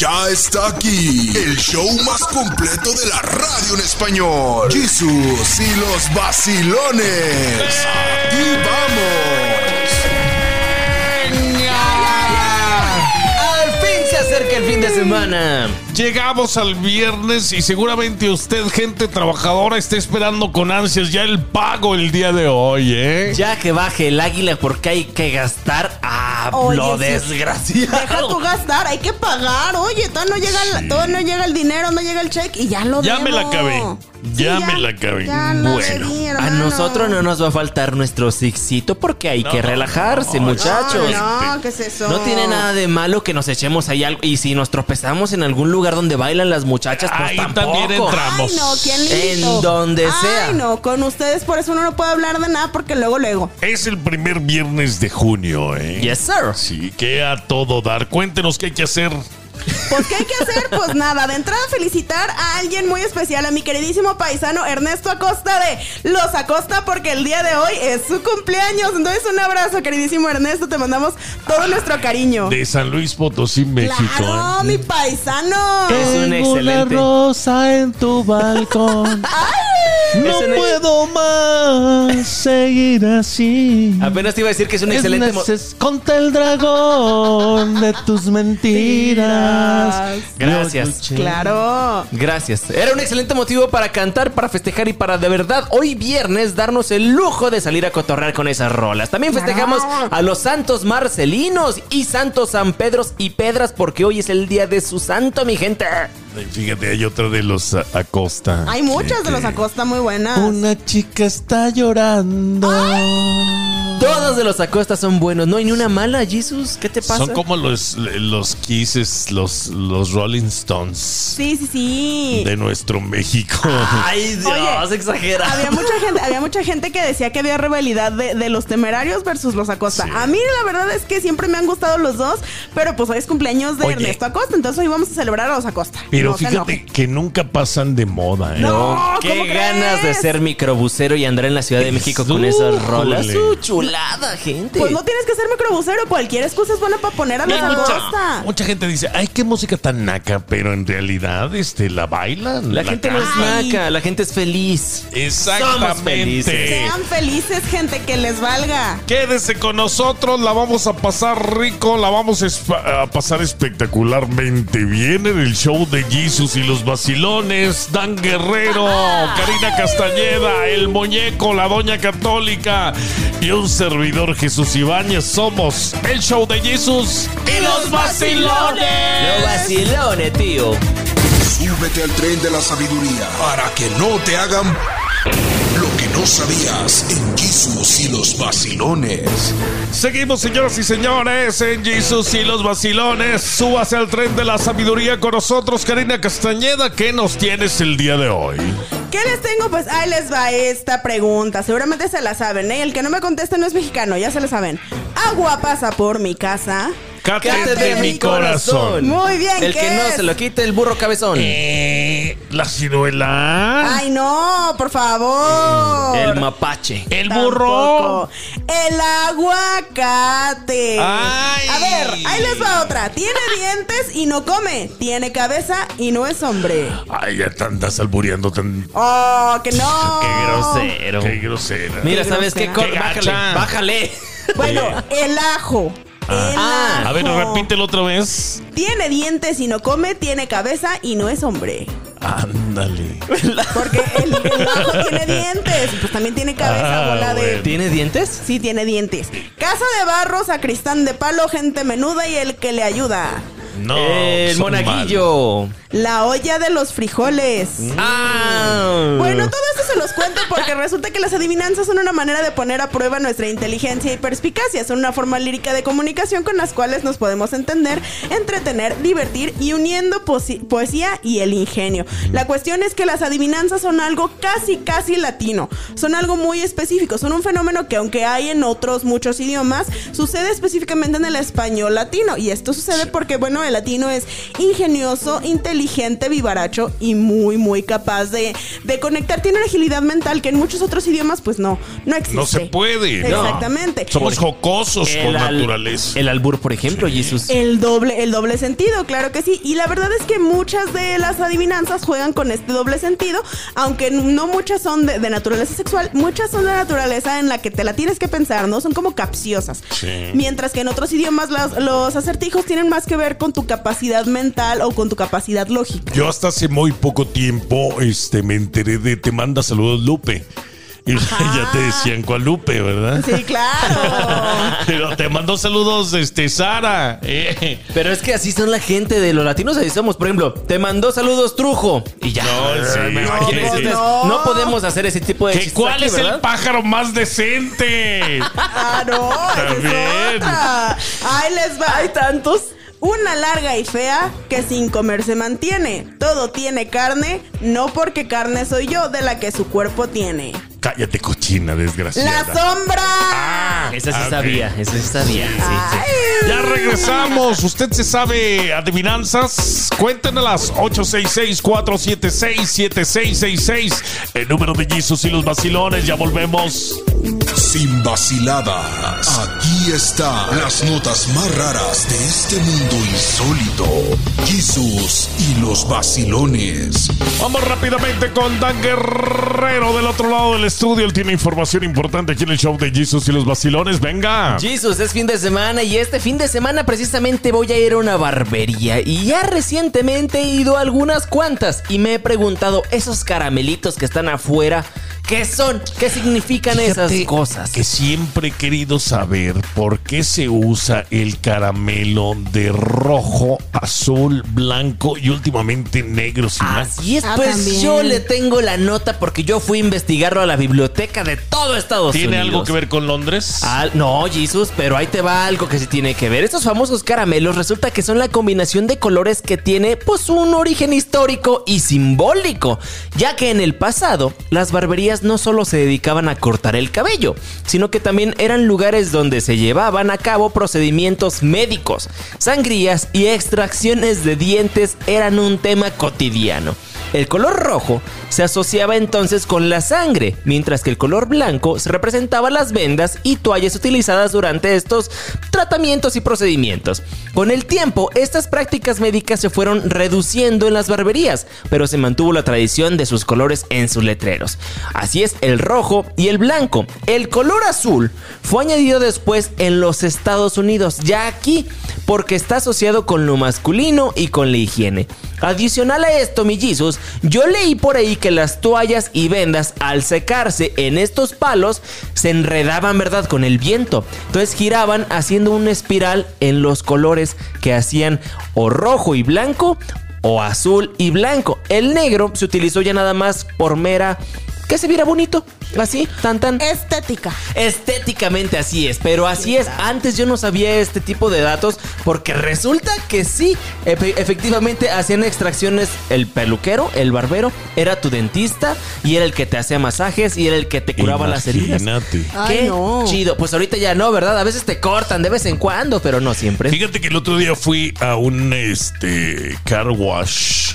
Ya está aquí el show más completo de la radio en español. Jesús y los vacilones. Aquí vamos. Al fin se acerca el fin de semana. Llegamos al viernes y seguramente usted, gente trabajadora, está esperando con ansias ya el pago el día de hoy, ¿eh? Ya que baje el águila porque hay que gastar a Oye, lo sí. desgraciado. Deja tu gastar, hay que pagar. Oye, todavía no llega el, todavía no llega el dinero, no llega el cheque y ya lo Ya debo. me la acabé. Sí, Ya me la la Bueno, A nosotros no nos va a faltar nuestro sixito porque hay que relajarse, muchachos. No, no, ¿qué es eso? No tiene nada de malo que nos echemos ahí algo. Y si nos tropezamos en algún lugar donde bailan las muchachas, pues Ahí tampoco. también entramos. Ay, no, ¿quién le En donde sea. Ay, no, con ustedes por eso uno no puede hablar de nada porque luego, luego. Es el primer viernes de junio, ¿eh? Yes, sir. Sí, que a todo dar. Cuéntenos qué hay que hacer. Pues, ¿qué hay que hacer? Pues nada, de entrada felicitar a alguien muy especial, a mi queridísimo paisano Ernesto Acosta de Los Acosta, porque el día de hoy es su cumpleaños. Entonces, un abrazo, queridísimo Ernesto, te mandamos todo nuestro cariño. De San Luis Potosí, México. ¡Claro, ¿eh? mi paisano! Es un excelente. rosa en tu balcón. Es No puedo más seguir así. Apenas te iba a decir que es un Es excelente. Conta el dragón de tus mentiras. Gracias. ¡Claro! Gracias. Era un excelente motivo para cantar, para festejar y para de verdad hoy viernes darnos el lujo de salir a cotorrear con esas rolas. También festejamos a los santos marcelinos y santos San Pedros y Pedras porque hoy es el día de su santo, mi gente. Fíjate, hay otra de los a- Acosta. Hay muchas que- de los Acosta muy buenas. Una chica está llorando. Todos de los Acosta son buenos. No hay ni una mala, Jesus. ¿Qué te pasa? Son como los, los Kisses, los, los Rolling Stones Sí, sí, sí. de nuestro México. Ay, Dios, exagera. Había mucha gente, había mucha gente que decía que había rivalidad de, de los temerarios versus los Acosta. Sí. A mí la verdad es que siempre me han gustado los dos, pero pues hoy es cumpleaños de Oye. Ernesto Acosta, entonces hoy vamos a celebrar a los Acosta. Pero No fíjate que nunca pasan de moda, ¿eh? No. Qué ¿cómo ganas de ser microbusero y andar en la Ciudad de México con esas rolas. Su chulada, gente. Pues no tienes que ser microbusero, cualquier excusa es buena para poner a Y mucha, mucha gente dice, ay, qué música tan naca, pero en realidad este, la bailan. La gente no es naca, la gente es feliz. Somos felices. Exactamente. Sean felices, gente, que les valga. Quédese con nosotros, la vamos a pasar rico, la vamos a pasar espectacularmente bien en el show de Jesus y los vacilones, Dan Guerrero, Karina Castañeda, el muñeco, la doña católica y un servidor Jesús Ibáñez. Somos el show de Jesus y los vacilones. Los vacilones, tío. Súbete al tren de la sabiduría para que no te hagan lo que no sabías en Jesús y los vacilones. Seguimos, señoras y señores, en Jesus y los vacilones. Súbase al tren de la sabiduría con nosotros, Karina Castañeda. ¿Qué nos tienes el día de hoy? ¿Qué les tengo? Pues ahí les va esta pregunta. Seguramente se la saben, ¿eh? El que no me conteste no es mexicano, ya se la saben. Agua pasa por mi casa. Cate de mi corazón. Muy bien, El ¿qué que no se lo quite el burro cabezón. Eh, la ciruela. Ay, no, por favor. El mapache. el Tampoco. burro. El aguacate. Ay. A ver, ahí les va otra. Tiene dientes y no come. Tiene cabeza y no es hombre. Ay, ya te andas albureando tan. Oh, que no. Qué grosero. Qué grosera. Mira, ¿sabes qué? Qué bájale, bájale. Bueno, el ajo. El Ah. A ver, repítelo otra vez. Tiene dientes y no come, tiene cabeza y no es hombre. Ándale. Porque el, el ajo tiene dientes, pues también tiene cabeza, Ah, bola de. bueno. ¿Tiene dientes? Sí, tiene dientes. Casa de barro, sacristán de palo, gente menuda y el que le ayuda. No. el son monaguillo. La olla de los frijoles. Ah. Bueno, todo esto se los cuento porque resulta que las adivinanzas son una manera de poner a prueba nuestra inteligencia y perspicacia. Son una forma lírica de comunicación con las cuales nos podemos entender, entretener, divertir y uniendo poesía y el ingenio. La cuestión es que las adivinanzas son algo casi, casi latino. Son algo muy específico. Son un fenómeno que aunque hay en otros muchos idiomas, sucede específicamente en el español latino. Y esto sucede porque, bueno, el latino es ingenioso, inteligente inteligente, vivaracho y muy, muy capaz de, de conectar. Tiene una agilidad mental que en muchos otros idiomas, pues no, no existe. No se puede. no. Exactamente. Somos jocosos por al- naturaleza. El albur, por ejemplo, Jesús. El doble, el doble sentido, claro que sí. Y la verdad es que muchas de las adivinanzas juegan con este doble sentido, aunque no muchas son de, de naturaleza sexual, muchas son de naturaleza en la que te la tienes que pensar, ¿no? Son como capciosas. Sí. Mientras que en otros idiomas las- los acertijos tienen más que ver con tu capacidad mental o con tu capacidad lógica. Yo hasta hace muy poco tiempo este, me enteré de Te manda saludos Lupe. Y ya te decían cuál Lupe, ¿verdad? Sí, claro. Pero te mandó saludos este, Sara. eh. Pero es que así son la gente de los latinos, así somos. Por ejemplo, te mandó saludos Trujo. Y ya. No, sí, me no, imagino. Entonces, no. no podemos hacer ese tipo de ¿Que chistes ¿Cuál aquí, es el pájaro más decente? Ah, no, También. otra. Ahí les va. Hay tantos. Una larga y fea que sin comer se mantiene. Todo tiene carne, no porque carne soy yo de la que su cuerpo tiene. Cállate, cochina, desgraciada. ¡La sombra! Ah, Esa sí sabía, esa sí sabía. sí, sí. Ay. Ya regresamos. ¿Usted se sabe adivinanzas? Cuéntenoslas. 866-476-7666. El número de Jesus y los vacilones. Ya volvemos. Sin vaciladas. Aquí están las notas más raras de este mundo insólito. Jesús y los vacilones. Vamos rápidamente con Dan Guerrero del otro lado del estudio. Él tiene información importante aquí en el show de Jesus y los vacilones. Venga. Jesus, es fin de semana y este fin de semana precisamente voy a ir a una barbería y ya recientemente he ido a algunas cuantas y me he preguntado, esos caramelitos que están afuera, ¿qué son? ¿Qué significan esas cosas? Que siempre he querido saber por qué se usa el caramelo de rojo, azul, blanco y últimamente negro. sin. Así es, Ah, pues también. yo le tengo la nota porque yo fui a investigarlo a la biblioteca de todo Estados ¿Tiene Unidos. algo que ver con Londres? Ah, no, Jesus, pero ahí te va algo que sí tiene que ver. Estos famosos caramelos resulta que son la combinación de colores que tiene pues un origen histórico y simbólico, ya que en el pasado las barberías no solo se dedicaban a cortar el cabello, sino que también eran lugares donde se llevaban a cabo procedimientos médicos, sangrías y extracciones de dientes eran un tema cotidiano. El color rojo se asociaba entonces con la sangre, mientras que el color blanco se representaba las vendas y toallas utilizadas durante estos tratamientos y procedimientos. Con el tiempo, estas prácticas médicas se fueron reduciendo en las barberías, pero se mantuvo la tradición de sus colores en sus letreros. Así es el rojo y el blanco. El color azul fue añadido después en los Estados Unidos, ya aquí, porque está asociado con lo masculino y con la higiene. Adicional a esto, millizos, yo leí por ahí que las toallas y vendas al secarse en estos palos se enredaban, ¿verdad? Con el viento. Entonces giraban haciendo una espiral en los colores que hacían o rojo y blanco o azul y blanco. El negro se utilizó ya nada más por mera... Que se viera bonito, así, tan tan. Estética. Estéticamente así es, pero así es. Antes yo no sabía este tipo de datos porque resulta que sí, efe- efectivamente hacían extracciones el peluquero, el barbero, era tu dentista y era el que te hacía masajes y era el que te curaba las heridas. Imagínate. Ay, Qué no. chido. Pues ahorita ya no, ¿verdad? A veces te cortan de vez en cuando, pero no siempre. Fíjate que el otro día fui a un este car wash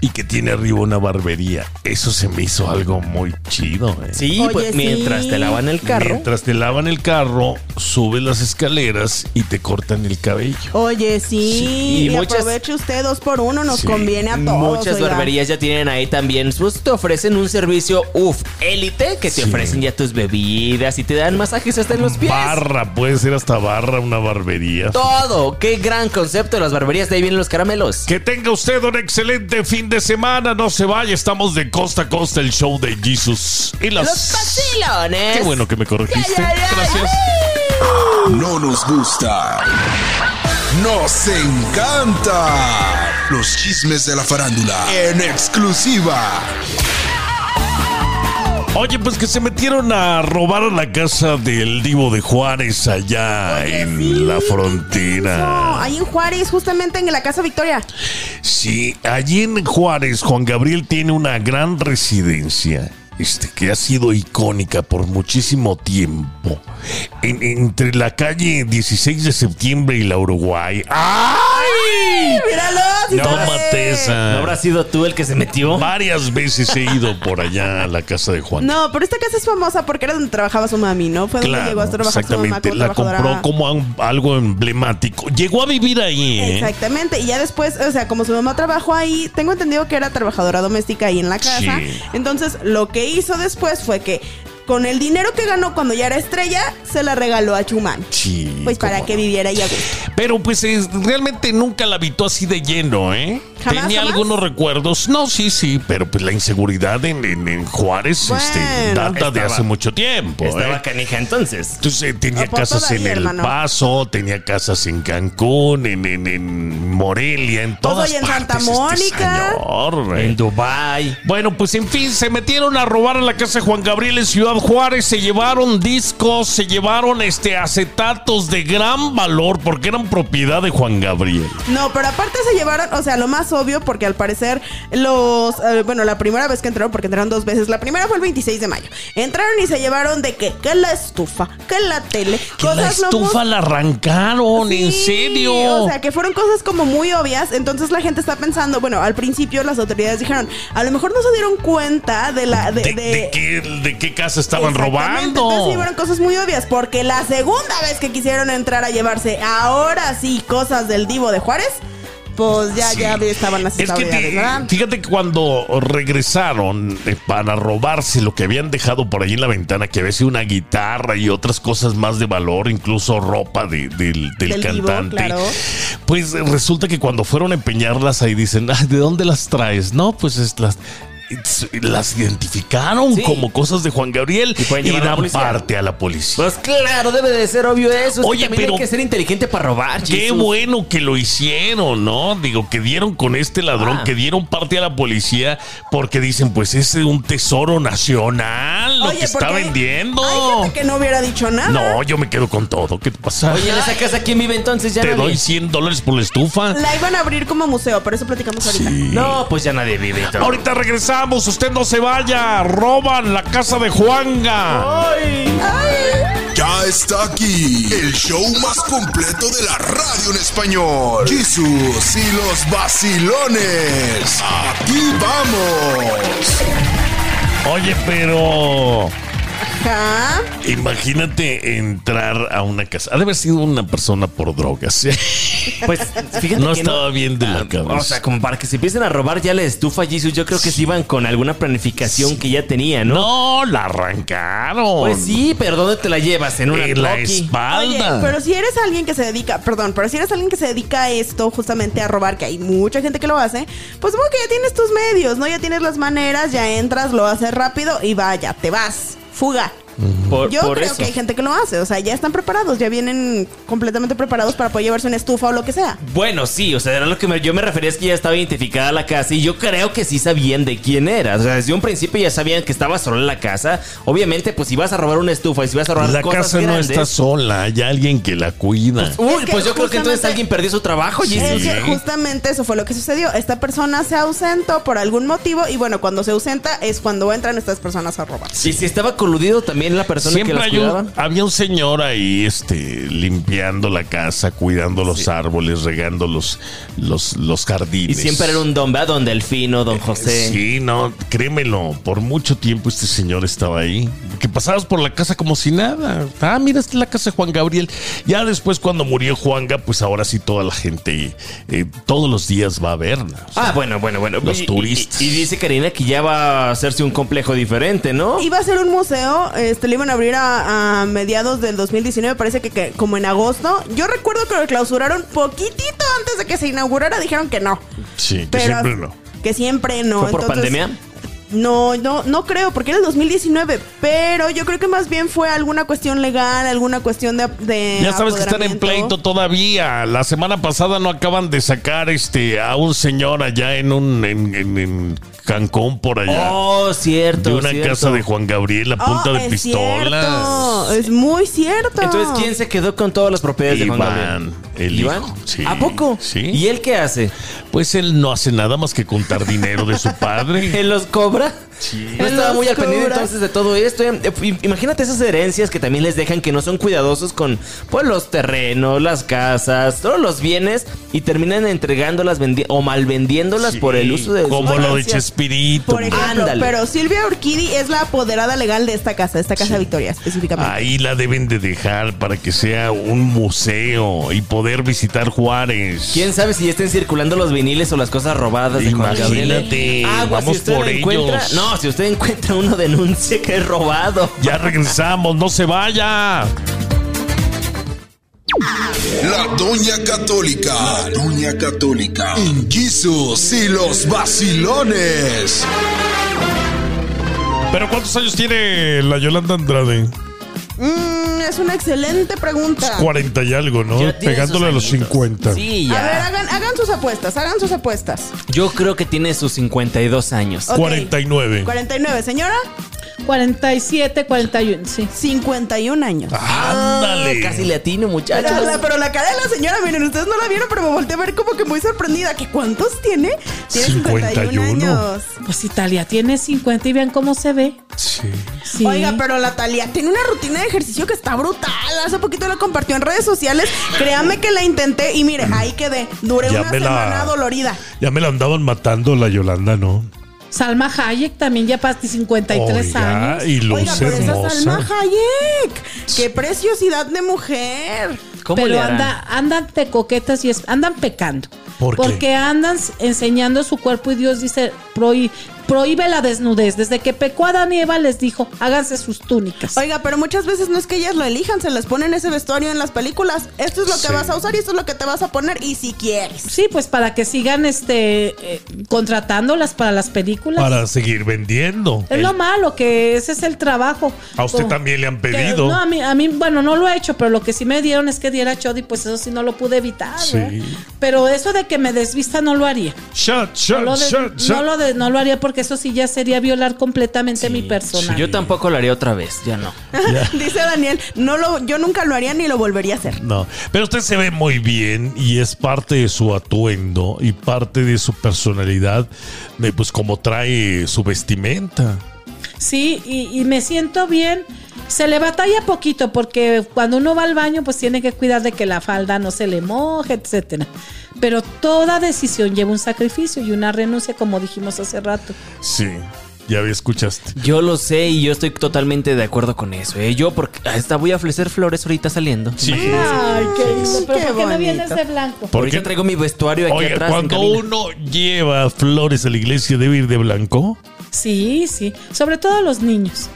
y que tiene arriba una barbería. Eso se me hizo algo muy chido. eh. Sí, Oye, pues sí. mientras te lavan el carro. Mientras te lavan el carro, subes las escaleras y te cortan el cabello. Oye, sí. Sí, y y muchas- aproveche usted dos por uno, nos Sí. conviene a todos. Muchas oiga. barberías ya tienen ahí también, pues te ofrecen un servicio, uff, élite, que te Sí. ofrecen ya tus bebidas y te dan masajes hasta en los pies. Barra, puede ser hasta barra una barbería. Todo, qué gran concepto de las barberías, de ahí vienen los caramelos. Que tenga usted un excelente fin de semana. No se vaya, estamos de costa a costa el show de Jesus. Y las... Los vacilones. Qué bueno que me corregiste. Ya, ya, ya. Gracias. No nos gusta. Nos encanta. Los chismes de la farándula en exclusiva. Oye, pues que se metieron a robar a la casa del Divo de Juárez allá en Sí, la No, frontera. ahí en Juárez, justamente en la Casa Victoria. Sí, allí en Juárez, Juan Gabriel tiene una gran residencia. Este, que ha sido icónica por muchísimo tiempo. En- entre la calle 16 de septiembre y la Uruguay. ¡Ay! Míralo, sí Tómate esa. ¿No habrá sido tú el que se metió? Varias veces he ido por allá a la casa de Juan. No, pero esta casa es famosa porque era donde trabajaba su mami, ¿no? Fue donde llegó a trabajar su mamá exactamente. como La compró como un- algo emblemático. Llegó a vivir ahí, ¿eh? Exactamente, y ya después, o sea, como su mamá trabajó ahí, tengo entendido que era trabajadora doméstica ahí en la casa. Sí. Entonces, lo que hizo después fue que con el dinero que ganó cuando ya era estrella, se la regaló a Chumán. Sí. Pues para que viviera ahí a gusto. Pero pues es- realmente nunca la habitó así de lleno, ¿eh? ¿Jamás, Tenía jamás? algunos recuerdos. No, sí, sí, pero pues la inseguridad en, en- en Juárez este, data de hace mucho tiempo, Estaba ¿eh? canija entonces. Entonces eh, tenía pues casas en El hermano. Paso, tenía casas en Cancún, en, en- en Morelia, en todas oye, en Santa partes, este Mónica. señor, ¿eh? En Dubai. Bueno, pues en fin, se metieron a robar a la casa de Juan Gabriel en Ciudad Juárez, se llevaron discos, se llevaron este acetatos de gran valor porque eran propiedad de Juan Gabriel. No, pero aparte se llevaron, o sea, lo más obvio, porque al parecer los, eh, bueno, la primera vez que entraron, porque entraron dos veces, la primera fue el 26 de mayo. Entraron y se llevaron de que, que la estufa, que la tele, Que la cosas lo estufa la arrancaron, en serio. O sea, que fueron cosas como muy obvias. Entonces la gente está pensando, bueno, al principio las autoridades dijeron, a lo mejor no se dieron cuenta de la. De, ¿De, de- de qué, de qué casa estaban Exactamente, Entonces robando? llevaron cosas muy obvias, porque la segunda vez que quisieron entrar a llevarse ahora sí cosas del Divo de Juárez, pues ya, Sí. ya estaban las Es que autoridades, te- ¿verdad? fíjate que cuando regresaron eh, para robarse lo que habían dejado por ahí en la ventana, que había sido una guitarra y otras cosas más de valor, incluso ropa de- del, del cantante, claro. pues resulta que cuando fueron a empeñarlas ahí dicen, "Ah, ¿de dónde las traes? No, pues es las... Las identificaron Sí. como cosas de Juan Gabriel Y y a dan parte a la policía. Pues claro, debe de ser obvio eso. Es que Oye, también pero- hay que ser inteligente para robar, Qué Jesus. bueno que lo hicieron, ¿no? Digo, que dieron con este ladrón, Ah. que dieron parte a la policía, porque dicen, pues es un tesoro nacional lo que está vendiendo. Hay gente que no hubiera dicho nada. No, yo me quedo con todo. ¿Qué te pasa? Oye, en esa casa, ¿quién vive entonces? Ya Te nadie. doy 100 dólares por la estufa. La iban a abrir como museo, pero eso platicamos ahorita. No, pues ya nadie vive. Ahorita regresamos, usted no se vaya. Roban la casa de Juanga. Ya está aquí el show más completo de la radio en español. Jesús y los vacilones. Aquí vamos. Oye, pero Ajá. imagínate entrar a una casa. Ha de haber sido una persona por drogas. Pues fíjate No que estaba bien de la Ah, cabeza. O sea, como para que se empiecen a robar ya la estufa, Jesus, yo creo que sí iban con alguna planificación que ya tenía, ¿no? No, la arrancaron. Pues sí, pero ¿dónde te la llevas? En una En la espalda. Oye, pero si eres alguien que se dedica, perdón, pero si eres alguien que se dedica a esto, justamente a robar, que hay mucha gente que lo hace, pues supongo que ya tienes tus medios, ¿no? Ya tienes las maneras, ya entras, lo haces rápido y vaya, te vas. Fuga. Por, Yo por creo eso. que hay gente que lo hace, o sea, ya están preparados, ya vienen completamente preparados para poder llevarse una estufa o lo que sea. Bueno, sí, o sea, era lo que me- yo me refería es que ya estaba identificada la casa y yo creo que sí sabían de quién era. O sea, desde un principio ya sabían que estaba sola en la casa. Obviamente, pues si vas a robar una estufa y si vas a robar La cosas casa no está sola, hay alguien que la cuida. Uy, Es que pues yo creo que entonces alguien perdió su trabajo, Sí. Es que justamente eso fue lo que sucedió. Esta persona se ausentó por algún motivo y bueno, cuando se ausenta es cuando entran estas personas a robar. Y si estaba coludido también la persona que las hay cuidaba. un, había un señor ahí este, limpiando la casa, cuidando los árboles, regando los, los, los Y jardines. siempre era un don, ¿verdad? Don Delfino, don José. Sí, no, créemelo, por mucho tiempo este señor estaba ahí. Que pasabas por la casa como si nada. Ah, mira, esta es la casa de Juan Gabriel. Ya después cuando murió Juanga, pues ahora sí toda la gente eh, todos los días va a verla. O sea, Ah, bueno, bueno, bueno. Los Y- y- turistas. Y, y dice Karina que ya va a hacerse un complejo diferente, ¿no? Iba a ser un museo, este, lo iban a abrir a, a mediados del 2019, parece que, que como en agosto. Yo recuerdo que lo clausuraron poquitito antes de que se inaugurara, dijeron que no. sí, que Pero siempre no. Que siempre no. ¿Fue por Entonces, pandemia? No, no, no creo, porque era el 2019, pero yo creo que más bien fue alguna cuestión legal, alguna cuestión de, de Ya sabes que están en pleito todavía. La semana pasada no acaban de sacar este a un señor allá en un en, en- en Cancún por allá. Oh, cierto. de una cierto. casa de Juan Gabriel a punta Oh, de es pistola. cierto, es muy cierto. Entonces, ¿quién se quedó con todas las propiedades de Juan Gabriel? El Iván. hijo. Sí, ¿A poco? Sí. ¿Y él qué hace? Pues él no hace nada más que contar dinero de su padre. ¿Él los cobra? Sí. No estaba muy al pendiente entonces de todo esto. Eh, eh, Imagínate esas herencias que también les dejan que no son cuidadosos con pues, los terrenos, las casas, todos los bienes y terminan entregándolas o malvendiéndolas por el uso de sus Como lo de. Chespirito. Por ejemplo, Ándale. pero Silvia Urquidi es la apoderada legal de esta casa, de esta casa Victoria específicamente. Ahí la deben de dejar para que sea un museo y poder visitar Juárez. ¿Quién sabe si ya estén circulando los viniles o las cosas robadas de Juan Gabriel? Imagínate, Agua, vamos si usted por encuentra, ellos. No, si usted encuentra uno, denuncie que es robado. Ya regresamos, no se vaya. La Doña Católica. La Doña Católica. En Jesus y los vacilones. Pero ¿cuántos años tiene la Yolanda Andrade? Mm, es una excelente pregunta. 40 y algo, ¿no? Ya Pegándole a los añitos. 50. Sí, A ver, ya. hagan, hagan sus apuestas, hagan sus apuestas. Yo creo que tiene sus 52 años. Ok. 49. 49, señora, 47, 41, sí. 51 años. Ándale. Ah, Casi latino, muchachos. la, pero la cara de la señora, miren, ustedes no la vieron, pero me volteé a ver como que muy sorprendida. ¿Que cuántos tiene? Tiene 51, 51. años. Pues Italia tiene 50 y vean cómo se ve. Sí. Sí. Oiga, pero la Talía tiene una rutina de ejercicio que está brutal. Hace poquito la compartió en redes sociales. Créame que la intenté y mire, ahí quedé. Duré Ya una me la- semana dolorida. Ya me la andaban matando la Yolanda, ¿no? Salma Hayek también ya para 53 Oiga, años. y Oiga, pero esa hermosa. Salma Hayek. Qué preciosidad de mujer. ¿Cómo pero harán? anda, andan de coquetas y es- andan pecando. ¿Por qué? Porque andan s- enseñando su cuerpo y Dios dice, prohí- prohíbe la desnudez. Desde que pecó Adán y Eva les dijo, háganse sus túnicas. Oiga, pero muchas veces no es que ellas lo elijan, se les ponen ese vestuario en las películas. Esto es lo que Sí. vas a usar y esto es lo que te vas a poner y si quieres. Sí, pues para que sigan este eh, contratándolas para las películas. Para seguir vendiendo. Es lo malo, que ese es el trabajo. A usted Como- también le han que- pedido. no, a mí, a mí, bueno, no lo he hecho, pero lo que sí me dieron es que diera Chodi, pues eso sí no lo pude evitar. Sí. Pero eso de que me desvista no lo haría. Shot, No shot, lo, de- shot, shot. no lo de- no lo haría porque eso sí ya sería violar completamente mi persona. Yo tampoco lo haría otra vez, ya no. Dice Daniel, no lo, yo nunca lo haría ni lo volvería a hacer. No, pero usted se ve muy bien y es parte de su atuendo y parte de su personalidad, de, pues como trae su vestimenta. Sí, y, y me siento bien. Se le batalla poquito porque cuando uno va al baño pues tiene que cuidar de que la falda no se le moje, etcétera. Pero toda decisión lleva un sacrificio y una renuncia como dijimos hace rato. Sí, ya escuchaste. Yo lo sé y yo estoy totalmente de acuerdo con eso, ¿eh? Yo porque hasta voy a ofrecer flores ahorita saliendo. Sí. Ay, qué lindo. Pero Qué ¿por qué no vienes de blanco? ¿Por Ahorita qué? traigo mi vestuario aquí Oiga, atrás. cuando uno lleva flores a la iglesia debe ir de blanco. Sí, sí. Sobre todo los niños.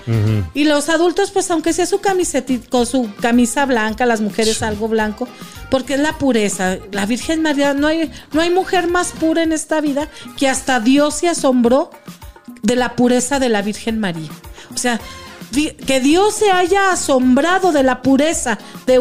Y los adultos, pues aunque sea su camiseta con su camisa blanca, las mujeres algo blanco, porque es la pureza. La Virgen María, no hay, no hay mujer más pura en esta vida que hasta Dios se asombró de la pureza de la Virgen María. O sea, que Dios se haya asombrado de la pureza, de,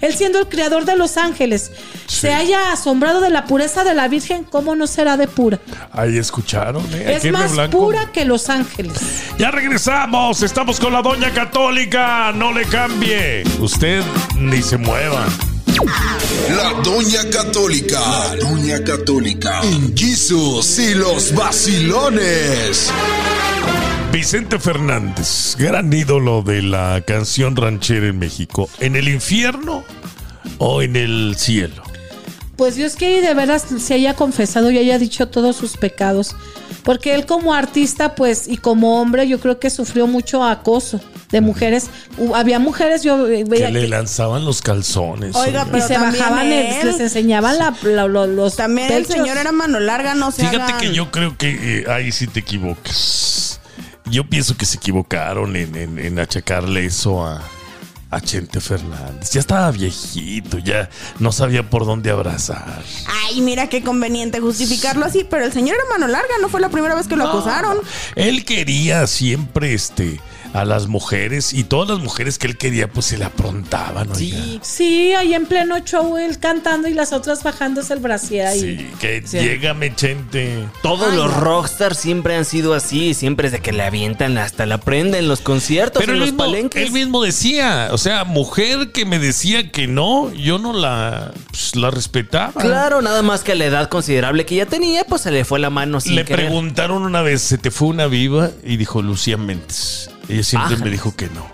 él siendo el creador de los ángeles, se haya asombrado de la pureza de la Virgen, ¿cómo no será de pura? Ahí escucharon, ¿eh? Es más blanco. pura que los ángeles. Ya regresamos, estamos con la Doña Católica, no le cambie. Usted ni se mueva. La Doña Católica. La Doña Católica. En Jesus y los vacilones. Vicente Fernández, gran ídolo de la canción ranchera en México. ¿En el infierno o en el cielo? Pues Dios quiere y de veras se haya confesado y haya dicho todos sus pecados. Porque él como artista, pues, y como hombre, yo creo que sufrió mucho acoso de mujeres. Había mujeres, yo eh, Que veía le que- lanzaban los calzones. Oiga, y pero se bajaban, él- les enseñaban la- la- lo- los También el señor era mano larga, no se Fíjate hagan. que yo creo que eh, ahí sí te equivocas. Yo pienso que se equivocaron en, en- en achacarle eso a, a Chente Fernández. Ya estaba viejito, ya no sabía por dónde abrazar. Ay, mira qué conveniente justificarlo así, pero el señor era mano larga, no fue la primera vez que lo acusaron. Él quería siempre este a las mujeres y todas las mujeres que él quería, pues se le aprontaban. oiga. Sí, Sí, ahí en pleno show él cantando y las otras bajándose el brasier ahí. Sí, que Sí. llega Mechente. Todos los rockstars siempre han sido así, siempre es de que le avientan hasta la prenda en los conciertos, Pero en los mismo, palenques. él mismo decía, o sea, mujer que me decía que no, yo no la, pues, la respetaba. Claro, nada más que a la edad considerable que ya tenía, pues se le fue la mano sin Le querer. preguntaron una vez, ¿se te fue una viva? Y dijo Lucía Méndez. Ella siempre me dijo que no.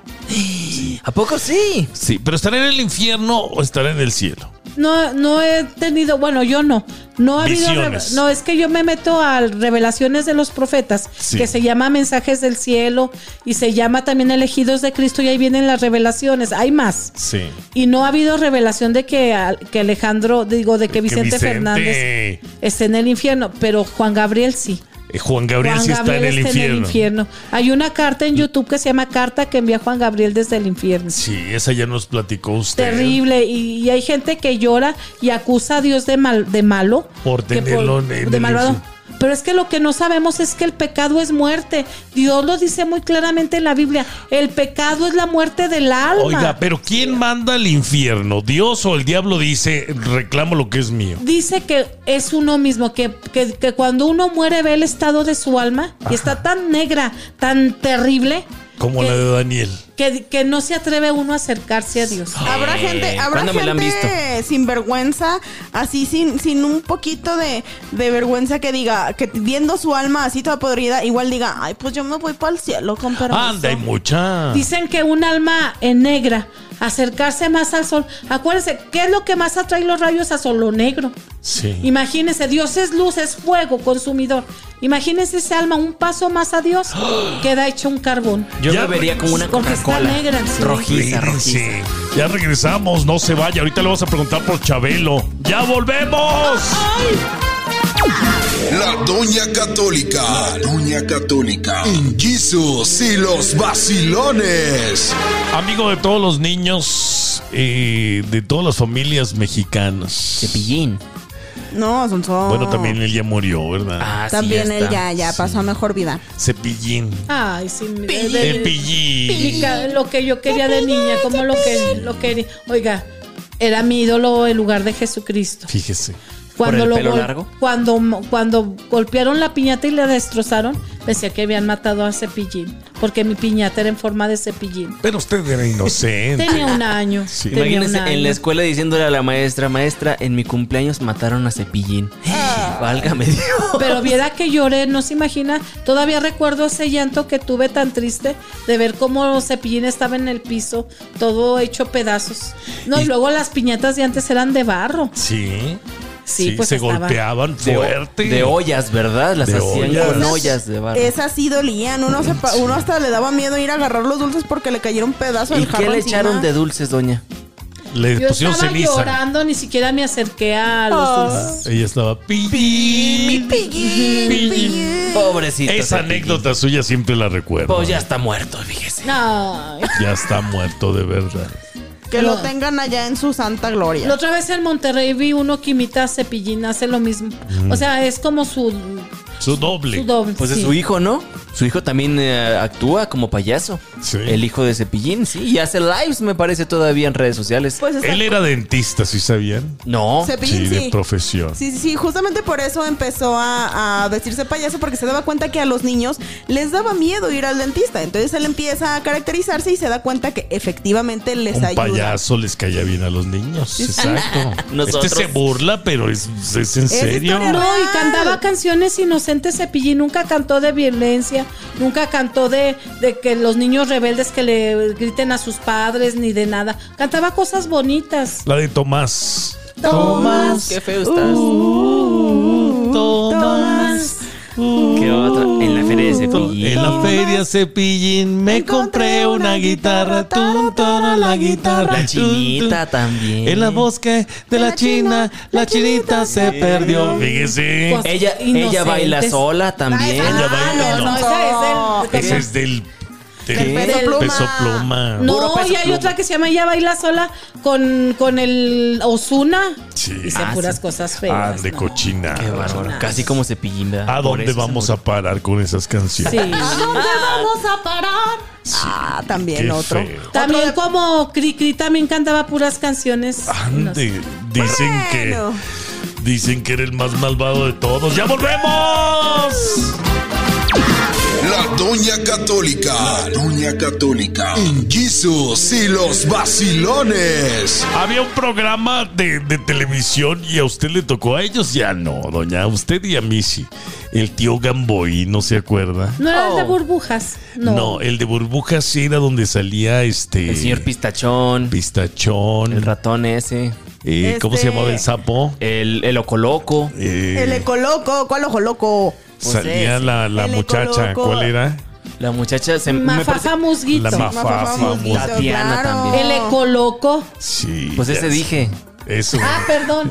¿A poco sí? Sí, pero ¿estará en el infierno o estará en el cielo? No, no he tenido, bueno, yo no. No ha habido. Visiones. reve- No, es que yo me meto a revelaciones de los profetas, Sí. que se llama Mensajes del Cielo y se llama también Elegidos de Cristo y ahí vienen las revelaciones. Hay más. Sí. Y no ha habido revelación de que, que Alejandro, digo, de que Vicente, Fernández esté en el infierno, pero Juan Gabriel sí. Eh, Juan Gabriel Juan sí está en el está infierno. en el infierno. Hay una carta en YouTube que se llama Carta que envía Juan Gabriel desde el infierno. Sí, esa ya nos platicó usted. Terrible. Y, y hay gente que llora y acusa a Dios de, mal, de malo. Por tenerlo en de el malvado. infierno. Pero es que lo que no sabemos es que el pecado es muerte. Dios lo dice muy claramente en la Biblia. El pecado es la muerte del alma. Oiga, pero ¿quién manda al infierno? ¿Dios o el diablo dice, reclamo lo que es mío? Dice que es uno mismo, que, que- que cuando uno muere ve el estado de su alma y está tan negra, tan terrible, Como que- la de Daniel. Que, que no se atreve uno a acercarse a Dios. Habrá gente, habrá ¿cuándo me la han gente sin vergüenza, así sin, sin un poquito de, de vergüenza que diga, que viendo su alma así toda podrida, igual diga, ay, pues yo me voy para el cielo con permiso. Anda, hay mucha. Dicen que un alma en negra, acercarse más al sol. Acuérdense, ¿qué es lo que más atrae los rayos a sol? Lo negro. Sí. Imagínense, Dios es luz, es fuego, consumidor. Imagínense ese alma, un paso más a Dios, queda hecho un carbón. Yo Ya me vería como una porque negra, sí. Rojiza, rojiza. Sí. Ya regresamos, no se vaya. Ahorita le vamos a preguntar por Chabelo. ¡Ya volvemos! La Doña Católica. La Doña Católica. En Jesus y los vacilones. Amigo de todos los niños, eh, de todas las familias mexicanas. Cepillín. No, son son. Bueno, también él ya murió, ¿verdad? Ah, sí, También él está. ya, ya pasó a mejor vida. Cepillín. Ay, sí, de- Cepillín. ca- lo que yo quería de niña, como lo que lo quería. Oiga, era mi ídolo en lugar de Jesucristo. Fíjese. Cuando el lo pelo gol- largo? Cuando, cuando golpearon la piñata y la destrozaron, decía que habían matado a Cepillín, porque mi piñata era en forma de cepillín. Pero usted era inocente. Tenía un año. Sí. tenía un año. en la escuela diciéndole a la maestra, maestra, en mi cumpleaños mataron a Cepillín. Válgame Dios. Pero viera que lloré, no se imagina. Todavía recuerdo ese llanto que tuve tan triste de ver cómo Cepillín estaba en el piso, todo hecho pedazos. No, y, Y- luego las piñatas de antes eran de barro. Sí. Sí, pues se estaba- golpeaban De, fuerte. de ollas, ¿verdad? Las De hacían ollas. con ollas de barro. Esas sí dolían. Uno, se pa- uno hasta le daba miedo ir a agarrar los dulces porque le cayeron pedazos ¿Y del qué le encima. echaron de dulces, doña? Le Yo pusieron estaba ceniza. llorando, ni siquiera me acerqué a los dulces. Ella estaba pillín. Pillín. Pobrecito. Esa Cepillín. anécdota suya siempre la recuerdo. Pues ya está muerto, fíjese. Ay. Ya está muerto de verdad. Que lo tengan allá en su santa gloria. La otra vez en Monterrey vi uno que imita a Cepillín, hace lo mismo. O sea, es como su, Su doble. su doble. Pues es sí. su hijo, ¿no? Su hijo también eh, actúa como payaso. Sí. El hijo de Cepillín, sí. Y hace lives, me parece, todavía en redes sociales. Pues Él era dentista, ¿sí sabían? no. Cepillín, Sí, de sí. profesión. Sí, sí, sí, justamente por eso empezó a, a vestirse payaso porque se daba cuenta que a los niños les daba miedo ir al dentista. Entonces él empieza a caracterizarse y se da cuenta que efectivamente les Un ayuda. payaso les caía bien a los niños. Exacto. Nosotros. Este se burla, pero es, es en serio. No, y cantaba canciones inocentes Cepillín, nunca cantó de violencia, nunca cantó de, de que los niños rebeldes que le griten a sus padres ni de nada. Cantaba cosas bonitas. La de Tomás. Tomás. Qué feo estás. Tomás. ¿Qué otra? En la feria de Cepillín. En la feria Cepillín me compré una guitarra, tum, la guitarra. La chinita también. En la bosque de la china, la chinita se perdió. Fíjese. Ella, ella baila sola también. Ella baila- no, no. no, ese es el- Ese es del. Del Peso Pluma. Peso Pluma. No, Peso y hay Pluma. otra que se llama Ella Baila Sola con, con el Osuna. Sí. Dice Ah, puras sí. cosas Ah, feas. de ¿no? cochina. Qué bárbaro. Casi como cepillín, ¿verdad? ¿A dónde vamos a parar con esas canciones? Sí. vamos a parar? Ah, también otro. feo. También como Cri Cri también cantaba puras canciones. No sé. Ande, dicen Bueno. que dicen que era el más malvado de todos. ¡Ya volvemos! La Doña Católica. La Doña Católica. En Jesus y los vacilones. Había un programa de, de televisión y a usted le tocó, a ellos ya no, doña, a usted y a mí sí. El tío Gamboy, ¿no se acuerda? No era el de Oh. burbujas. No. No, el de burbujas sí era donde salía este... El señor Pistachón, Pistachón. el ratón ese, eh, ¿Cómo se Este- llamaba el sapo? el, el ocoloco. Eh, El ecoloco, ¿cuál ojo loco? Salía ese. la, la muchacha, Ecoloco. ¿cuál era? La muchacha se me Mafafa Musguito. La Mafafa Musguito. Tatiana también. El ecoloco. Sí. Pues ese dije. Eso. Ah, perdón.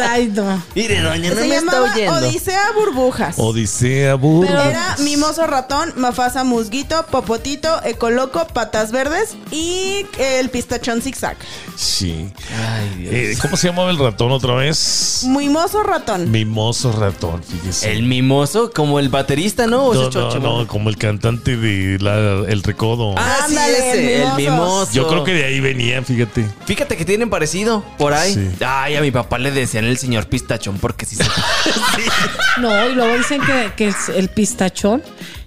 Ay, no. Mire, doña, Se llamaba Odisea Burbujas. Odisea Burro. Pero- Era Mimoso Ratón, Mafasa Musguito, Popotito, Ecoloco, Patas Verdes y el Pistachón Zigzag. Sí. Ay, Dios. Eh, ¿Cómo se llamaba el ratón otra vez? Mimoso Ratón. Mimoso ratón, fíjese. El mimoso, como el baterista, ¿no? ¿O no, ese no, chocho? no, como el cantante de la- El Recodo. Ah, sí, Ándale, ese, el el mimoso. Yo creo que de ahí venía, fíjate. Fíjate que tienen parecido por ahí. Sí. Ay, a mi papá le decían el señor pistachón porque sí se. No, y luego dicen que, que el pistachón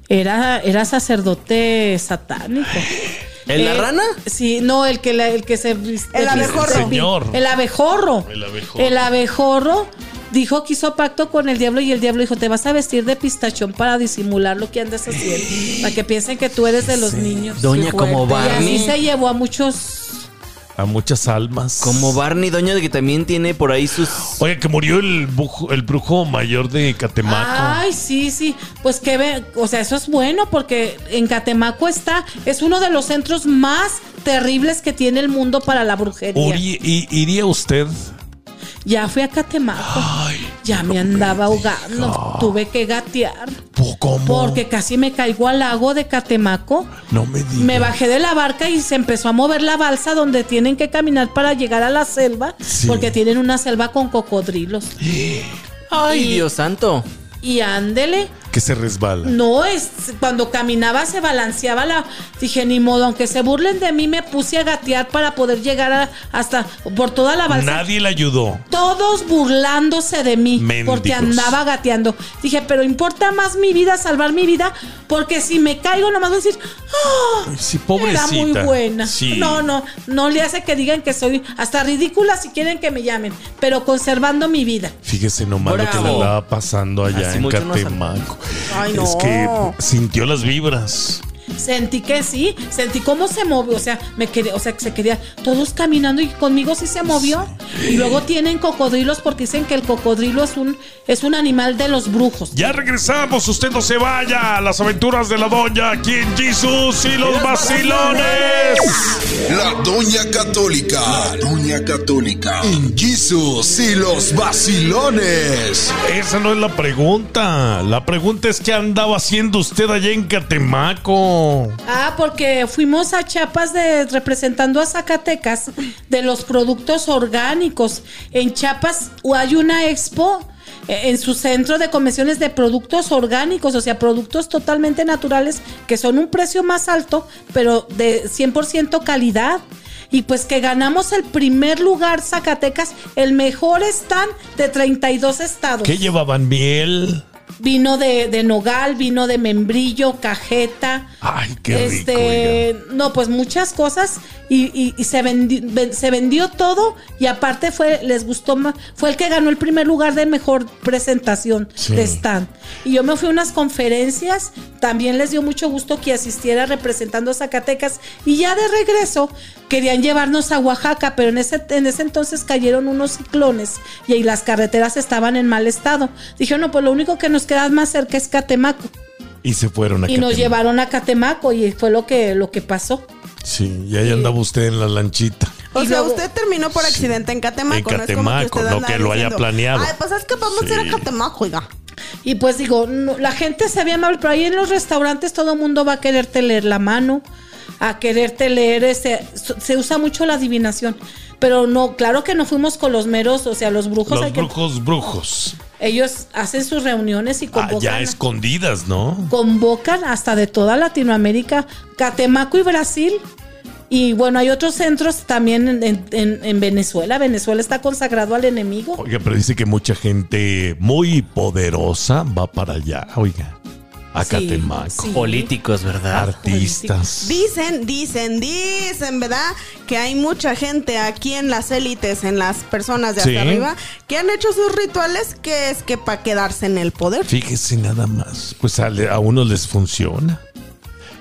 era, era sacerdote satánico. ¿En la Eh, rana? Sí, no, el que, la- el que se... El abejorro. se- Señor. El abejorro. El abejorro. El abejorro dijo que hizo pacto con el diablo y el diablo dijo, te vas a vestir de pistachón para disimular lo que andas haciendo. Para que piensen que tú eres de los niños. Doña, como fuerte. Y Barney. así se llevó a muchos... A muchas almas. Como Barney, doña, de que también tiene por ahí sus. Oye, que murió el, bujo- el brujo mayor de Catemaco. Ay, sí, sí. Pues que ve, o sea, eso es bueno porque en Catemaco está, es uno de los centros más terribles que tiene el mundo para la brujería. Uri- ¿Iría usted? Ya fui a Catemaco. ya me andaba ahogando. Tuve que gatear. ¿Po- ¿Cómo? Porque casi me caigo al lago de Catemaco. No me digas. Me bajé de la barca y se empezó a mover la balsa donde tienen que caminar para llegar a la selva. Sí. Porque tienen una selva con cocodrilos. Ay, Y- Dios santo. Y ándele. Que se resbala. No, es cuando caminaba se balanceaba la. Dije, ni modo, aunque se burlen de mí, me puse a gatear para poder llegar a- hasta por toda la balsa. Nadie le ayudó. Todos burlándose de mí Mendigos. porque andaba gateando. Dije, pero importa más mi vida, salvar mi vida, porque si me caigo, nomás voy a decir, "Ah, Ay, Sí, era pobrecita. muy buena. Sí. No, no, no le hace que digan que soy hasta ridícula si quieren que me llamen, pero conservando mi vida. Fíjese nomás lo que le andaba pasando allá Así en Catemaco. Ay, no. Es que sintió las vibras. Sentí que sí, sentí cómo se movió, o sea, me quería, o sea, que se quería todos caminando y conmigo sí se movió. Y luego tienen cocodrilos porque dicen que el cocodrilo es un es un animal de los brujos. Ya regresamos, usted no se vaya. Las aventuras de la doña aquí en Jesus y los vacilones. La Doña Católica. La Doña Católica. En Jesus y los vacilones. Esa no es la pregunta. La pregunta es qué andaba haciendo usted allá en Catemaco. Ah, porque fuimos a Chiapas de representando a Zacatecas de los productos orgánicos. En Chiapas hay una expo eh, en su centro de convenciones de productos orgánicos, o sea, productos totalmente naturales que son un precio más alto, pero de 100% calidad. Y pues que ganamos el primer lugar Zacatecas, el mejor stand de 32 estados. ¿Qué llevaban miel? Vino de, de nogal, vino de membrillo, cajeta. Ay, qué rico. Este, no, pues muchas cosas y, y- y se, vendi- ven- se vendió todo y aparte fue, les gustó más, fue el que ganó el primer lugar de mejor presentación Sí. de stand. Y yo me fui a unas conferencias, también les dio mucho gusto que asistiera representando a Zacatecas y ya de regreso querían llevarnos a Oaxaca, pero en ese, en ese entonces cayeron unos ciclones y ahí las carreteras estaban en mal estado. Dije, no, pues lo único que nos queda más cerca es Catemaco. Y se fueron a Y nos llevaron a Catemaco y fue lo que, lo que pasó. Sí, y ahí andaba usted en la lanchita. O Y sea, luego- usted terminó por accidente en Catemaco. En no es como que Catemaco, usted no que lo haya diciendo, planeado. Ay, pues es que vamos a ir a Catemaco, oiga. Y pues digo, no, la gente se ve amable, pero ahí en los restaurantes todo el mundo va a quererte leer la mano, a quererte leer ese. Se usa mucho la adivinación. Pero no, claro que no fuimos con los meros, o sea, los brujos. Los hay que- brujos, brujos. ellos hacen sus reuniones y convocan. Allá escondidas, ¿no? convocan hasta de toda Latinoamérica, Catemaco y Brasil. Y bueno, hay otros centros también en- en Venezuela. Venezuela está consagrado al enemigo. Oiga, pero dice que mucha gente muy poderosa va para allá, oiga. A Sí, Catemaco. sí. Políticos, ¿verdad? Artistas. Dicen, dicen, dicen, ¿verdad? Que hay mucha gente aquí en las élites, en las personas de hasta Sí. arriba, que han hecho sus rituales, que es que para quedarse en el poder. Fíjese nada más. Pues a, a unos les funciona.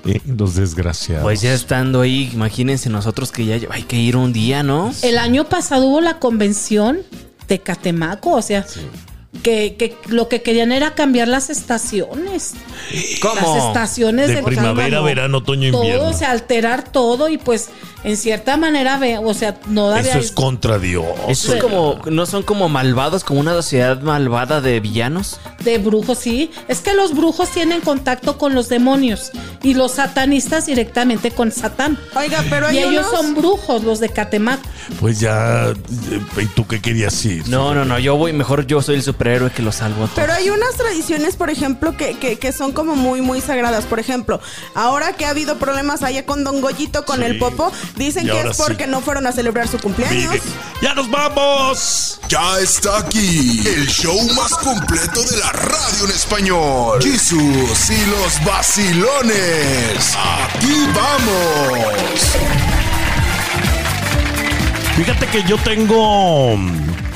Eh, los desgraciados. Pues ya estando ahí, imagínense nosotros que ya hay que ir un día, ¿no? El año pasado hubo la convención de Catemaco, o sea, que, que lo que querían era cambiar las estaciones. ¿Cómo? Las estaciones De del primavera, clima, verano, otoño, invierno. Todo, o sea, alterar todo y pues en cierta manera, ve, o sea, no Eso había- es contra Dios. Eso es como, ¿no son como malvados, como una sociedad malvada de villanos? De brujos, sí. Es que los brujos tienen contacto con los demonios y los satanistas directamente con Satán. Oiga, pero hay Y ellos unos- son brujos, los de Catemaco. Pues ya. eh, ¿Y tú qué querías ir? No, no, no, yo voy, mejor yo soy el superhéroe que lo salvo a todos. Pero hay unas tradiciones, por ejemplo, que, que, que son como muy, muy sagradas. Por ejemplo, ahora que ha habido problemas allá con Don Goyito, con Sí. el Popo, dicen Y que es porque sí. no fueron a celebrar su cumpleaños. Mire, ¡Ya nos vamos! Ya está aquí el show más completo de la radio en español. Jesús y los vacilones. Aquí vamos. Fíjate que yo tengo.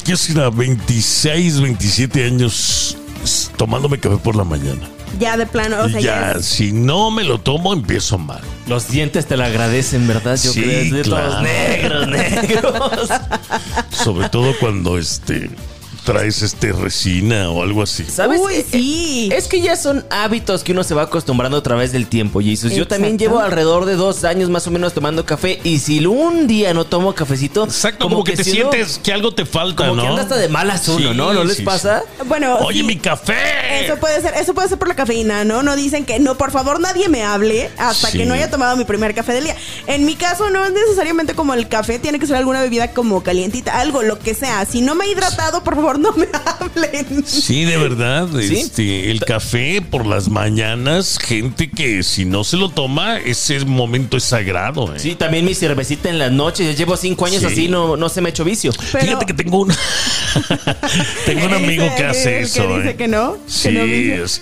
¿Qué será? 26, 27 años tomándome café por la mañana. Ya de plano, o sea, Y ya ya, es- si no me lo tomo, empiezo mal. Los dientes te lo agradecen, ¿verdad? Yo Sí, creo es de claro. todos negros, negros. Sobre todo cuando este traes este resina o algo así. ¿Sabes? Uy, Eh, sí. Es que ya son hábitos que uno se va acostumbrando a través del tiempo, Jesus. Yo también llevo alrededor de dos años más o menos tomando café y si un día no tomo cafecito, Exacto, como, que, te si uno- sientes que algo te falta, como ¿no? que anda hasta de malas uno, Sí, ¿no? ¿No les sí, pasa? Bueno, Oye, sí, mi café. Eso puede ser, eso puede ser por la cafeína, ¿no? No dicen que no, por favor, nadie me hable hasta Sí. que no haya tomado mi primer café del día. En mi caso, no es necesariamente como el café, tiene que ser alguna bebida como calientita, algo, lo que sea. Si no me he hidratado, por favor, no me hablen. Sí, de verdad. ¿Sí? Este, el café por las mañanas, gente que si no se lo toma, ese momento es sagrado. ¿eh? Sí, también mi cervecita en las noches. Yo llevo cinco años Sí. así, no, no se me ha hecho vicio. Pero- Fíjate que tengo un tengo un amigo que hace eso. que dice ¿eh? que no, que Sí, no dice. es-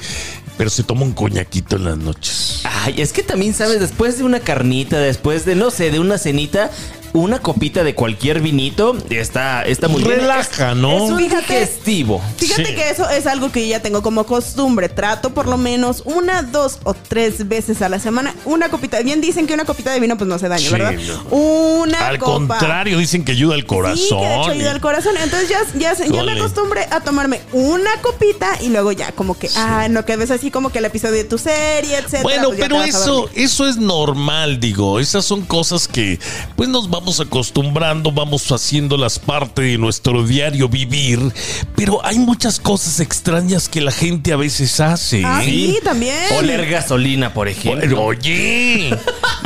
pero se toma un coñaquito en las noches. Ay, es que también, ¿sabes? Después de una carnita, después de, no sé, de una cenita, una copita de cualquier vinito está, está muy bien. Relaja, ¿no? Es un Fíjate- digestivo. Fíjate Sí. que eso es algo que yo ya tengo como costumbre. Trato por lo menos una, dos o tres veces a la semana una copita. Bien dicen que una copita de vino pues no hace daño, Sí, ¿verdad? no. Una Al copa. contrario, dicen que ayuda al corazón. Sí, que de hecho ayuda al corazón. Entonces ya, ya, ya me acostumbré a tomarme una copita y luego ya como que, ah, no que ves así como que el episodio de tu serie, etcétera. Bueno, pues pero eso, eso es normal, digo. Esas son cosas que pues nos vamos acostumbrando, vamos haciéndolas parte de nuestro diario vivir. Pero hay muchas cosas extrañas que la gente a veces hace. Ah, ¿eh? sí, también. Oler gasolina, por ejemplo. Bueno, Oye,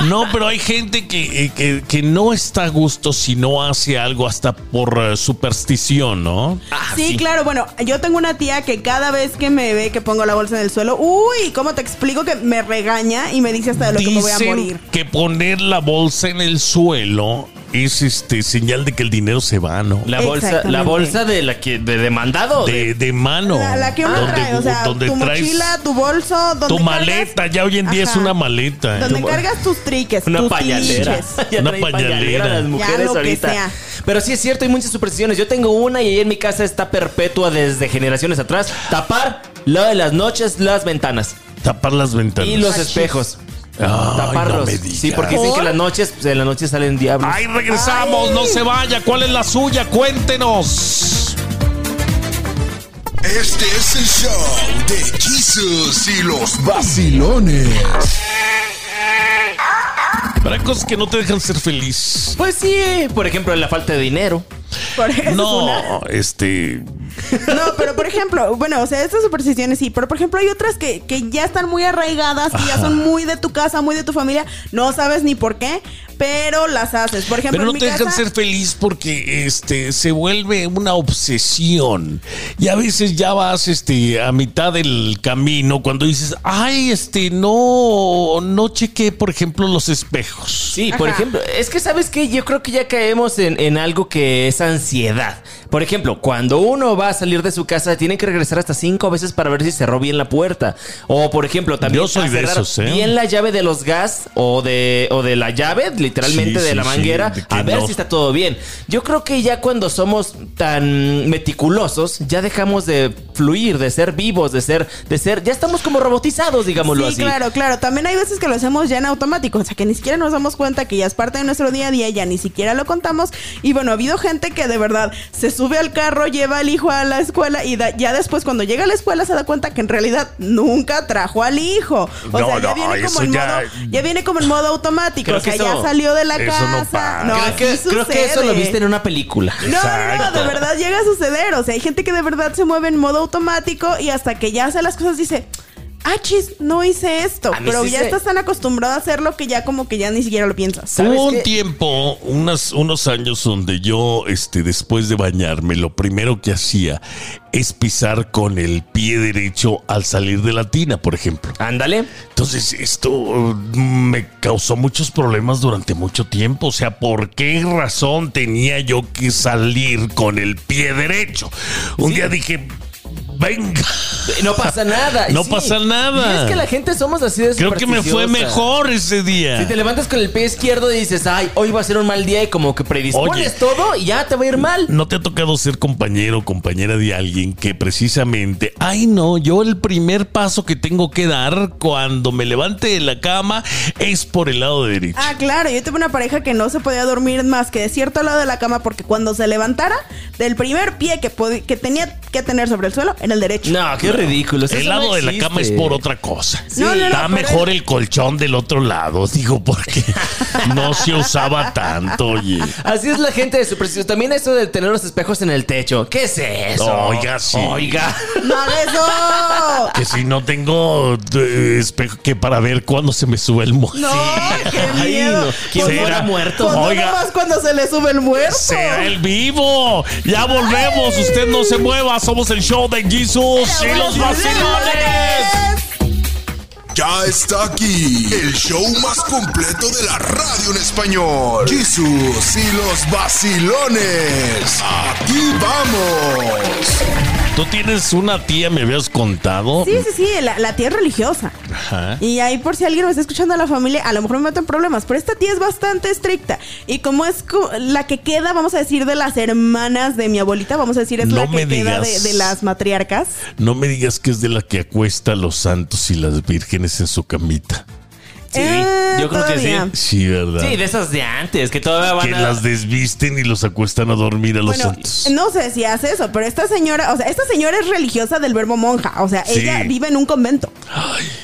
no, pero hay gente que, eh, que, que no está a gusto si no hace algo hasta por eh, superstición, ¿no? Ah, Sí, claro, bueno, yo tengo una tía que cada vez que me ve que pongo la bolsa en el suelo, uy, ¿cómo te explico que me regaña y me dice hasta de lo que me voy a morir? que poner la bolsa en el suelo es este señal de que el dinero se va, ¿no? La bolsa, la bolsa de la que de demandado. de, de mano. La, la que uno Donde- trae, o sea, donde tu traes mochila, tu bolso, donde tu cargas- maleta. Ya hoy en día es Ajá. una maleta. ¿eh? Donde Tu- cargas tus triques, Una tus pañalera. Ya Una traen pañalera. las Ya, mujeres lo que ahorita. sea. Pero sí es cierto, hay muchas supersticiones. Yo tengo una y ahí en mi casa está perpetua desde generaciones atrás. Tapar lo de las noches las ventanas Tapar las ventanas. y los espejos. Ay, Taparlos. no me digas. sí, porque dicen que las noches, pues, en la noche salen diablos. Ay, regresamos, no se vaya. ¿Cuál es la suya? Cuéntenos. Este es el show de Jesus y los vacilones. Para cosas que no te dejan ser feliz. Pues sí, por ejemplo, la falta de dinero. Por eso es. No, este. No, pero por ejemplo, bueno, o sea, estas supersticiones sí, pero por ejemplo hay otras que, que ya están muy arraigadas, que ya son muy de tu casa, muy de tu familia, no sabes ni por qué, pero las haces. Por ejemplo, Pero no en mi te dejan ser feliz porque este se vuelve una obsesión. Y a veces ya vas este a mitad del camino cuando dices, "Ay, este no no chequé, por ejemplo, los espejos." Sí, por ejemplo, es que sabes que yo creo que ya caemos en, en algo que es ansiedad. Por ejemplo, cuando uno va a salir de su casa, tiene que regresar hasta cinco veces para ver si cerró bien la puerta. O, por ejemplo, también Yo soy a de cerrar esos, ¿eh? bien la llave de los gas o de, o de la llave, literalmente Sí, de sí, la sí, manguera, de a ver no. si está todo bien. Yo creo que ya cuando somos tan meticulosos, ya dejamos de fluir, de ser vivos, de ser, de ser, ya estamos como robotizados, digámoslo Sí, así. claro, claro. También hay veces que lo hacemos ya en automático, o sea, que ni siquiera nos damos cuenta que ya es parte de nuestro día a día, ya ni siquiera lo contamos. Y bueno, ha habido gente que de verdad se sube al carro, lleva al hijo a la escuela y da- ya después cuando llega a la escuela se da cuenta que en realidad nunca trajo al hijo. O No, sea, ya no, viene como eso en ya- modo, ya viene como en modo automático, Creo o sea, que ya eso- salió de la eso no casa. pasa. No, creo, que, creo que eso lo viste en una película. No, no, no, de verdad llega a suceder. O sea, hay gente que de verdad se mueve en modo automático y hasta que ya hace las cosas dice, ah, chis, no hice esto. Pero sí ya se- estás tan acostumbrado a hacerlo que ya como que ya ni siquiera lo piensas. ¿Sabes Hubo un tiempo, unas, unos años donde yo, este, después de bañarme, lo primero que hacía es pisar con el pie derecho al salir de la tina, por ejemplo. Ándale. Entonces, esto uh, me causó muchos problemas durante mucho tiempo. O sea, ¿por qué razón tenía yo que salir con el pie derecho? Un día dije, venga. No pasa nada. No Sí. pasa nada. Y es que la gente somos así de Creo que me fue mejor ese día. Si te levantas con el pie izquierdo y dices, ay, hoy va a ser un mal día y como que predispones Oye. todo y ya te va a ir mal. ¿No te ha tocado ser compañero o compañera de alguien que precisamente, ay no, yo el primer paso que tengo que dar cuando me levante de la cama es por el lado derecho? Ah, claro, yo tuve una pareja que no se podía dormir más que de cierto lado de la cama porque cuando se levantara, del primer pie que tenía que tener sobre el suelo era el derecho. No, qué ridículo. eso el no lado de la cama es por otra cosa. No, no, no, Está mejor es- el colchón del otro lado, digo, porque no se usaba tanto, oye. Así es la gente de superstición. También eso de tener los espejos en el techo. ¿Qué es eso? Oiga, sí. Oiga. ¡No eso! Que si no tengo eh, espejo que para ver cuándo se me sube el mo. No, qué Ay, miedo. ¿Quién muerto? pues no Oiga. nomás cuando se le sube el muerto. Sea el vivo. Ya volvemos. Usted no se mueva. Somos el show de Jesus y los vacilones. Ya está aquí el show más completo de la radio en español. Jesús y los vacilones. Aquí vamos. Tú tienes una tía, me habías contado. Sí, sí, sí, la, la tía es religiosa. Ajá. Y ahí por si alguien me está escuchando a la familia, a lo mejor me meto en problemas, pero esta tía es bastante estricta. Y como es la que queda, vamos a decir, de las hermanas de mi abuelita, vamos a decir, es No la que me queda de las matriarcas. No me digas que es de la que acuesta a los santos y las vírgenes en su camita. Sí, Eh, yo creo que sí. Sí, ¿verdad? Sí, de esas de antes, que todavía van que a... las desvisten y los acuestan a dormir a los Bueno, santos. no sé si hace eso, pero esta señora, o sea, esta señora es religiosa del verbo monja, o sea, Sí. ella vive en un convento.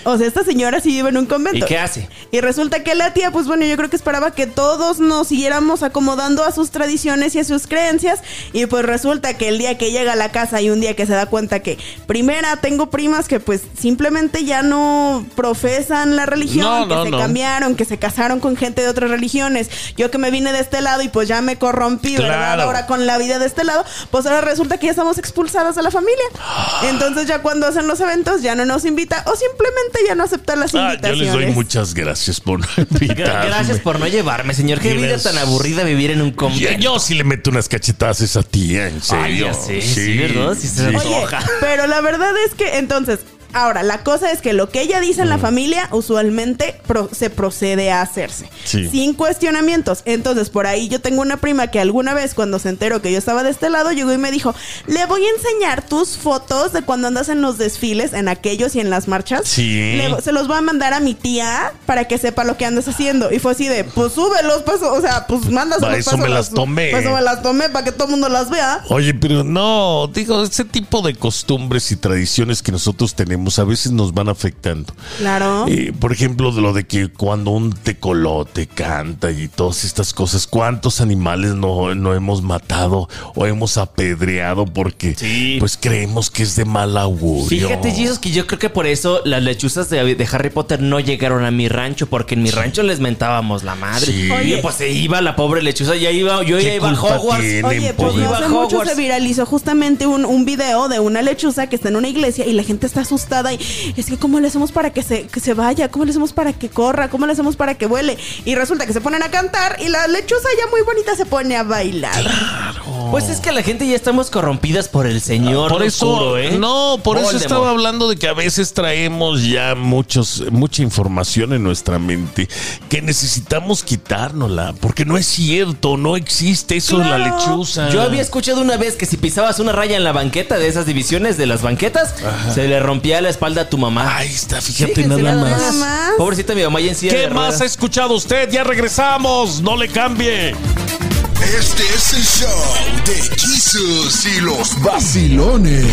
O sea, esta señora sí vive en un convento. ¿Y qué hace? Y resulta que la tía, pues bueno, yo creo que esperaba que todos nos siguiéramos acomodando a sus tradiciones y a sus creencias. Y pues resulta que el día que llega a la casa y un día que se da cuenta que, primera, tengo primas que pues simplemente ya no profesan la religión, No, que no, se no. cambiaron, que se casaron con gente de otras religiones. Yo que me vine de este lado y pues ya me corrompí, ¿verdad? Ahora con la vida de este lado, pues ahora resulta que ya estamos expulsadas de la familia. Entonces ya cuando hacen los eventos ya no nos invita o simplemente ya no aceptan las Ah, yo invitaciones. les doy muchas gracias por no invitarme. Gracias por no llevarme, señor. Qué vida tan aburrida vivir en un Yo, convento. yo sí le meto unas cachetadas a esa tía, en serio. Ay, ya sé, sí, ¿verdad? Sí se sí. Oye, pero la verdad es que entonces, ahora, la cosa es que lo que ella dice en la familia usualmente pro- se procede a hacerse. Sí. Sin cuestionamientos. Entonces, por ahí yo tengo una prima que alguna vez cuando se enteró que yo estaba de este lado, llegó y me dijo, le voy a enseñar tus fotos de cuando andas en los desfiles, en aquellos y en las marchas. Sí. Le- se los voy a mandar a mi tía para que sepa lo que andas haciendo. Y fue así de, pues súbelos, pues, o sea, pues mándaselos. Pa' eso me las tomé. Pa' eso me las tomé para que todo el mundo las vea. Oye, pero no, digo, ese tipo de costumbres y tradiciones que nosotros tenemos a veces nos van afectando. Claro. Eh, por ejemplo, de lo de que cuando un tecolote canta y todas estas cosas, ¿cuántos animales no, no hemos matado o hemos apedreado porque Sí. pues creemos que es de mal augurio? Fíjate, Jesus, que yo creo que por eso las lechuzas de, de Harry Potter no llegaron a mi rancho, porque en mi rancho les mentábamos la madre. Sí. Oye, pues se iba la pobre lechuza, ya iba, yo ya ¿Qué iba a Hogwarts. tienen, Oye, pues pobre? no Iba hace a mucho Hogwarts. se viralizó justamente un, un video de una lechuza que está en una iglesia y la gente está asustada y es que cómo le hacemos para que se, que se vaya, cómo le hacemos para que corra, cómo le hacemos para que vuele. Y resulta que se ponen a cantar y la lechuza ya muy bonita se pone a bailar. Pues es que la gente ya estamos corrompidas por el Señor. Por eso, oscuro, ¿eh? no, por eso estaba hablando de que a veces traemos ya muchos, mucha información en nuestra mente que necesitamos quitárnosla, porque no es cierto, no existe eso de la Claro. lechuza. Yo había escuchado una vez que si pisabas una raya en la banqueta de esas divisiones de las banquetas, se le rompía la espalda a tu mamá. Ahí está, fíjate Fíjense nada nada más. Más. Pobrecita mi mamá ya en silla ¿Qué de más ha escuchado usted? Ya regresamos, no le cambie. Este es el show de Jesus y los vacilones.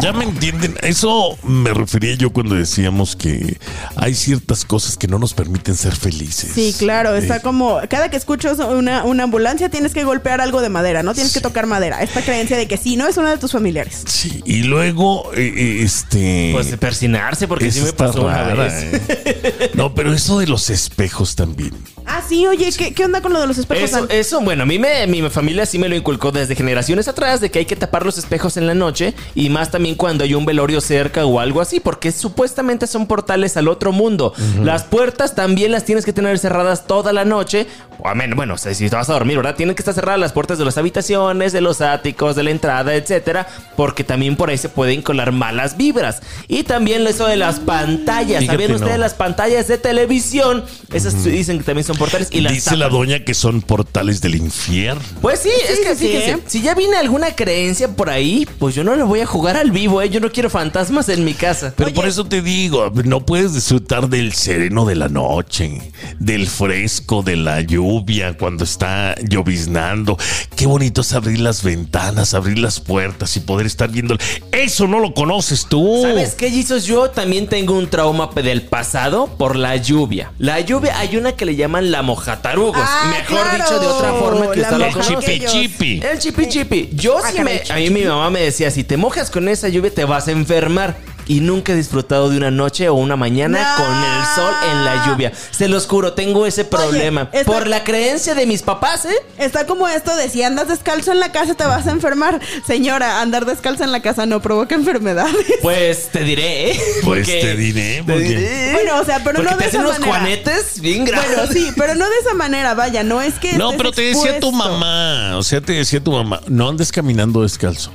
Ya me entienden, eso me refería yo cuando decíamos que hay ciertas cosas que no nos permiten ser felices. Sí, claro, está Eh, como cada que escuchas una, una ambulancia tienes que golpear algo de madera, no tienes que tocar madera. Esta creencia de que sí, no es uno de tus familiares. Sí, y luego, eh, eh, este... Pues de persinarse, porque sí me pasó una rara, vez. ¿eh? No, pero eso de los espejos también. Ah, sí, oye, ¿qué, qué onda con lo de los espejos? Eso, eso, bueno, a mí me, mi familia sí me lo inculcó desde generaciones atrás de que hay que tapar los espejos en la noche y más también cuando hay un velorio cerca o algo así, porque supuestamente son portales al otro mundo. Las puertas también las tienes que tener cerradas toda la noche. O a menos, bueno, si te vas a dormir, ¿verdad? Tienen que estar cerradas las puertas de las habitaciones, de los áticos, de la entrada, etcétera, porque también por ahí se pueden colar malas vibras. Y también eso de las pantallas. ¿Sabían ustedes no. las pantallas de televisión? Esas dicen que también son portales y las Dice la doña que son portales del infierno. Pues sí, es que sí, fíjense, ¿eh? si ya viene alguna creencia por ahí, pues yo no le voy a jugar al vivo, ¿eh? Yo no quiero fantasmas en mi casa. Pero por eso te digo, no puedes disfrutar del sereno de la noche, del fresco, de la lluvia, cuando está lloviznando. Qué bonito es abrir las ventanas, abrir las puertas y poder estar viendo. Eso no lo conoces tú. ¿Sabes qué, Jesus? Yo también tengo un trauma del pasado por la lluvia. La lluvia, hay una que le llaman la mojatarugos. Ah, Mejor claro, dicho de otra forma que la moja- conoce. chipi chipi. El chipi chipi. Yo Ah, sí me. caray, A mí mi mamá me decía: si te mojas con esa lluvia, te vas a enfermar. Y nunca he disfrutado de una noche o una mañana No. con el sol en la lluvia. Se los juro, tengo ese problema. esta- Por la creencia de mis papás, ¿eh? Está como esto de si andas descalzo en la casa te vas a enfermar. Señora, andar descalzo en la casa no provoca enfermedades. Pues te diré, ¿eh? Pues te diré, porque- diré. Bueno, o sea, pero Porque no te de hacen esa unos manera. juanetes bien grandes. Bueno, sí, pero no de esa manera, vaya, no es que. No, estés pero te decía tu mamá, o sea, te decía tu mamá, no andes caminando descalzo.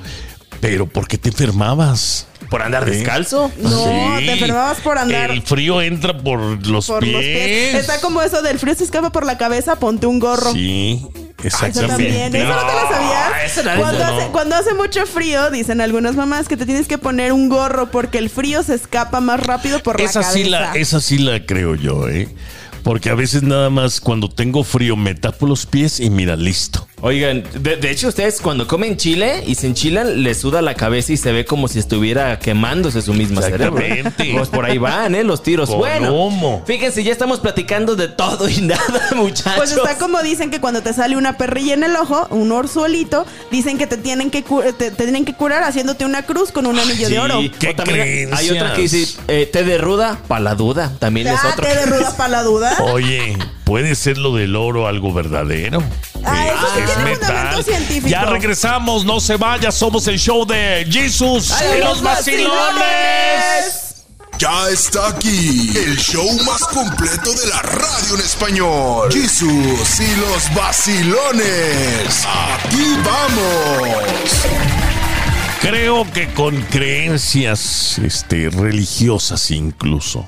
Pero ¿por qué te enfermabas? ¿Por andar descalzo? No, te enfermabas por andar El frío entra por los por pies. los pies. Está como eso del frío se escapa por la cabeza, ponte un gorro. Sí, Eso exactamente. ¿Eso no te lo sabías? eso no, cuando, eso no. hace, cuando hace mucho frío, dicen algunas mamás que te tienes que poner un gorro porque el frío se escapa más rápido por Esa la sí cabeza. la, esa sí la creo yo, ¿eh? Porque a veces nada más cuando tengo frío me tapo los pies y mira, listo. Oigan, de, de hecho ustedes cuando comen chile y se enchilan, les suda la cabeza y se ve como si estuviera quemándose su misma cerebro. Exactamente. Pues por ahí van, ¿eh? Los tiros. Con bueno, humo. fíjense, ya estamos platicando de todo y nada, muchachos. Pues está como dicen que cuando te sale una perrilla en el ojo, un orzuelito, dicen que te tienen que, cu- te, te tienen que curar haciéndote una cruz con un anillo de oro. Sí, ¿Qué o también hay otra que dice eh, té de ruda para la duda. También es Ah, otro. te de ruda para la duda. Oye, ¿puede ser lo del oro algo verdadero? Ah, eso sí Es tiene metal. fundamento científico. Ya regresamos, no se vaya, somos el show de Jesus ¡Ay, y los vacilones. Ya está aquí el show más completo de la radio en español. Jesus y los vacilones. Aquí vamos. Creo que con creencias este, religiosas incluso,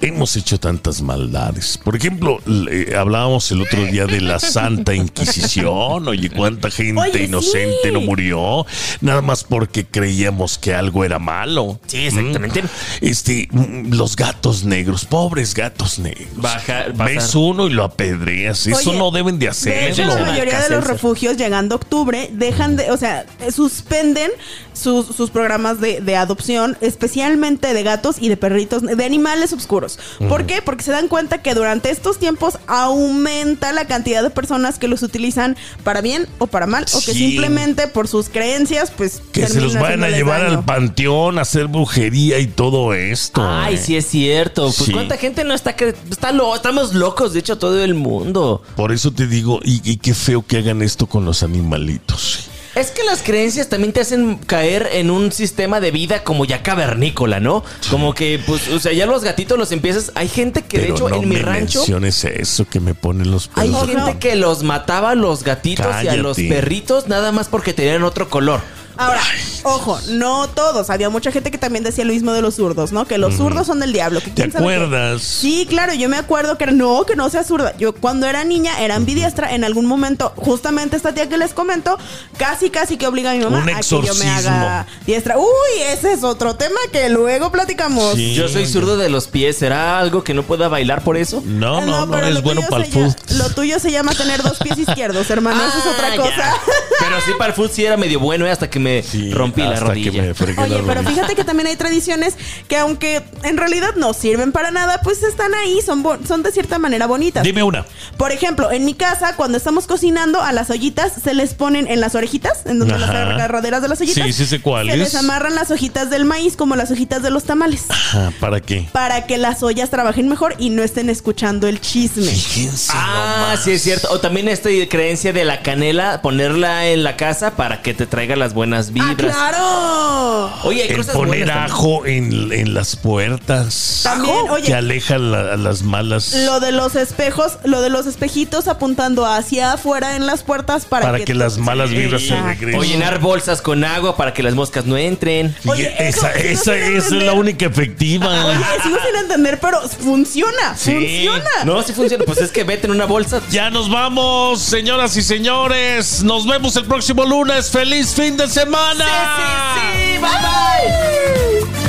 hemos hecho tantas maldades. Por ejemplo, le- eh, hablábamos el otro día de la Santa Inquisición. Oye, cuánta gente Oye, inocente sí. no murió, nada más porque creíamos que algo era malo. Sí, exactamente. Mm. Este, mm, los gatos negros, pobres gatos negros. Baja- Ves uno y lo apedreas. Eso no deben de De hecho, hacerlo. la mayoría de los refugios llegando octubre dejan de, o sea, suspenden sus, sus programas de, de adopción, especialmente de gatos y de perritos, de animales oscuros. ¿Por qué? Porque se dan cuenta que durante estos tiempos aumenta la cantidad de personas que los utilizan para bien o para mal, o que Sí. simplemente por sus creencias, pues Que se los vayan a llevar daño. al panteón a hacer brujería y todo esto. Ay, eh. sí es cierto. Pues Sí. cuánta gente no está que está lo, estamos locos, de hecho todo el mundo. Por eso te digo, y, y qué feo que hagan esto con los animalitos. Es que las creencias también te hacen caer en un sistema de vida como ya cavernícola, ¿no? Como que, pues, o sea, ya los gatitos los empiezas. Hay gente que, de Pero hecho, no en mi me rancho. menciones eso que me ponen los Hay pelos. gente que los mataba a los gatitos y a los perritos nada más porque tenían otro color. Ahora, ojo, no todos. Había mucha gente que también decía lo mismo de los zurdos, ¿no? Que los zurdos son del diablo. que ¿Te acuerdas? Sí, claro, yo me acuerdo que era- no, que no sea zurda. Yo cuando era niña era ambidiestra. En algún momento, justamente esta tía que les comento, casi, casi que obliga a mi mamá Un a que yo me haga diestra. Uy, ese es otro tema que luego platicamos. Sí. Yo soy zurdo de los pies. ¿Será algo que no pueda bailar por eso? No, no, no, pero es lo bueno tuyo para el se llama- fútbol. Lo tuyo se llama tener dos pies izquierdos, hermano. Eso es otra Ah, cosa. ya. Pero sí, para el fútbol sí era medio bueno eh, hasta que me Sí, rompí la rodilla. me la Oye, pero rodilla. fíjate que también hay tradiciones que aunque en realidad no sirven para nada, pues están ahí, son, son de cierta manera bonitas. Dime una. Por ejemplo, en mi casa, cuando estamos cocinando, a las ollitas se les ponen en las orejitas, en donde las agarraderas de las ollitas. Sí, sí sé cuáles. Se les amarran las hojitas del maíz como las hojitas de los tamales. Ajá, ¿Para qué? Para que las ollas trabajen mejor y no estén escuchando el chisme. Fíjense. Ah, nomás. sí es cierto. O también esta creencia de la canela, ponerla en la casa para que te traiga las buenas ¡Ah, vibras. claro! Oye, hay El cosas poner buenas ajo en, en las puertas. También, Ajo oye. Que aleja la- a las malas. Lo de los espejos, lo de los espejitos apuntando hacia afuera en las puertas para, para que, las malas vibras se regresen. O llenar bolsas con agua para que las moscas no entren. Y Oye, eso- esa, eso esa, esa es la única efectiva. Oye, sigo sin entender, pero funciona, Sí. funciona. No, sí funciona. Pues es que vete en una bolsa. Ya nos vamos, señoras y señores. Nos vemos el próximo lunes. ¡Feliz fin de semana! semana. Sí, sí, sí. Bye, bye. bye.